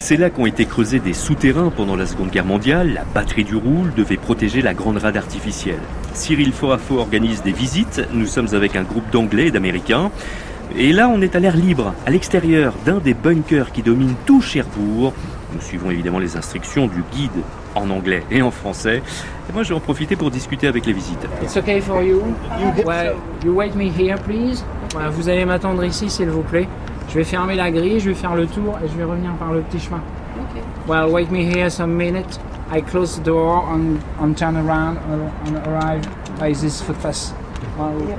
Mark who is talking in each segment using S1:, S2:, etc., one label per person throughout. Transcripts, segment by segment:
S1: C'est là qu'ont été creusés des souterrains pendant la Seconde Guerre mondiale. La batterie du Roule devait protéger la grande rade artificielle. Cyril Forafo organise des visites. Nous sommes avec un groupe d'Anglais et d'Américains. Et là, on est à l'air libre, à l'extérieur d'un des bunkers qui domine tout Cherbourg. Nous suivons évidemment les instructions du guide en anglais et en français. Et moi, je vais en profiter pour discuter avec les visiteurs.
S2: It's okay for you. Well, you wait me here, please. Vous allez m'attendre ici, s'il vous plaît. Je vais fermer la grille, je vais faire le tour et je vais revenir par le petit chemin.
S3: Okay.
S2: Well, wait me here some minutes. I close the door and, and turn around and arrive by this footpath.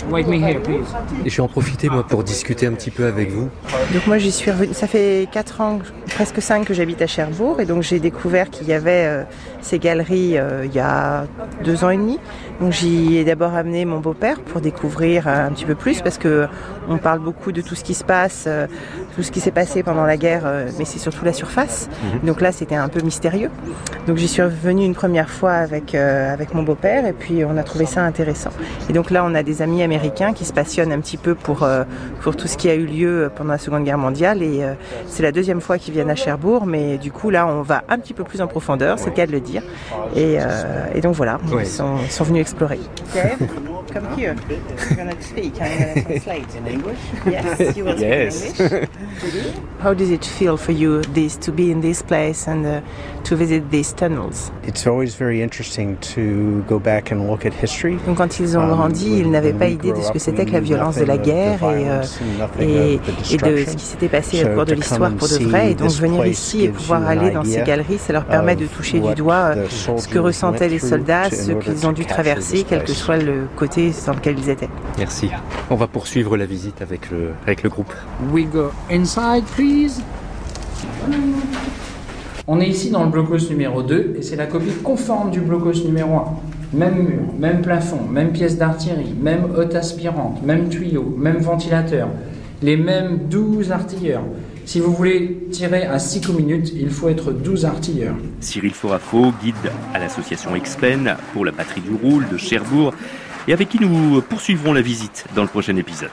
S2: Wait me here, please.
S4: Et je vais en profiter moi pour discuter un petit peu avec vous.
S3: Donc moi j'y suis revenue, ça fait 4 ans, presque 5 que j'habite à Cherbourg et donc j'ai découvert qu'il y avait euh, ces galeries euh, il y a 2 ans et demi. Donc j'y ai d'abord amené mon beau-père pour découvrir euh, un petit peu plus parce que on parle beaucoup de tout ce qui se passe, euh, tout ce qui s'est passé pendant la guerre, euh, mais c'est surtout la surface. Donc là c'était un peu mystérieux. Donc j'y suis revenue une première fois avec, euh, avec mon beau-père et puis on a trouvé ça intéressant. Et donc là on a des amis américains qui se passionnent un petit peu pour, euh, pour tout ce qui a eu lieu pendant la Seconde Guerre mondiale et euh, c'est la deuxième fois qu'ils viennent à Cherbourg, mais du coup là on va un petit peu plus en profondeur, c'est le cas de le dire. Et, euh, et donc voilà, ils sont, ils sont venus explorer. Come here. You're gonna speak. I'm gonna translate. In English? Yes, you will speak
S4: Yes.
S3: English. How does it feel for you this to be in this place and uh, to visit these tunnels?
S5: It's always very interesting to go back and look at history.
S3: Donc quand ils ont
S5: Um,
S3: grandi, ils n'avaient pas idée de ce que c'était que la violence de la guerre et, euh, et, et de ce qui s'était passé au cours de l'histoire pour de vrai. Et donc venir ici et pouvoir aller dans ces galeries, ça leur permet de toucher du doigt euh, ce que ressentaient les soldats, ce qu'ils ont dû traverser, quel que soit le côté dans lequel ils étaient.
S4: Merci. On va poursuivre la visite avec le, avec le groupe.
S2: We go inside, please. On est ici dans le blocos numéro 2 et c'est la copie conforme du blocos numéro 1. Même mur, même plafond, même pièce d'artillerie, même hotte aspirante, même tuyau, même ventilateur, les mêmes 12 artilleurs. Si vous voulez tirer à 6 coups minutes, il faut être 12 artilleurs.
S1: Cyril Forafo, guide à l'association Expen pour la patrie du Roule de Cherbourg, et avec qui nous poursuivrons la visite dans le prochain épisode.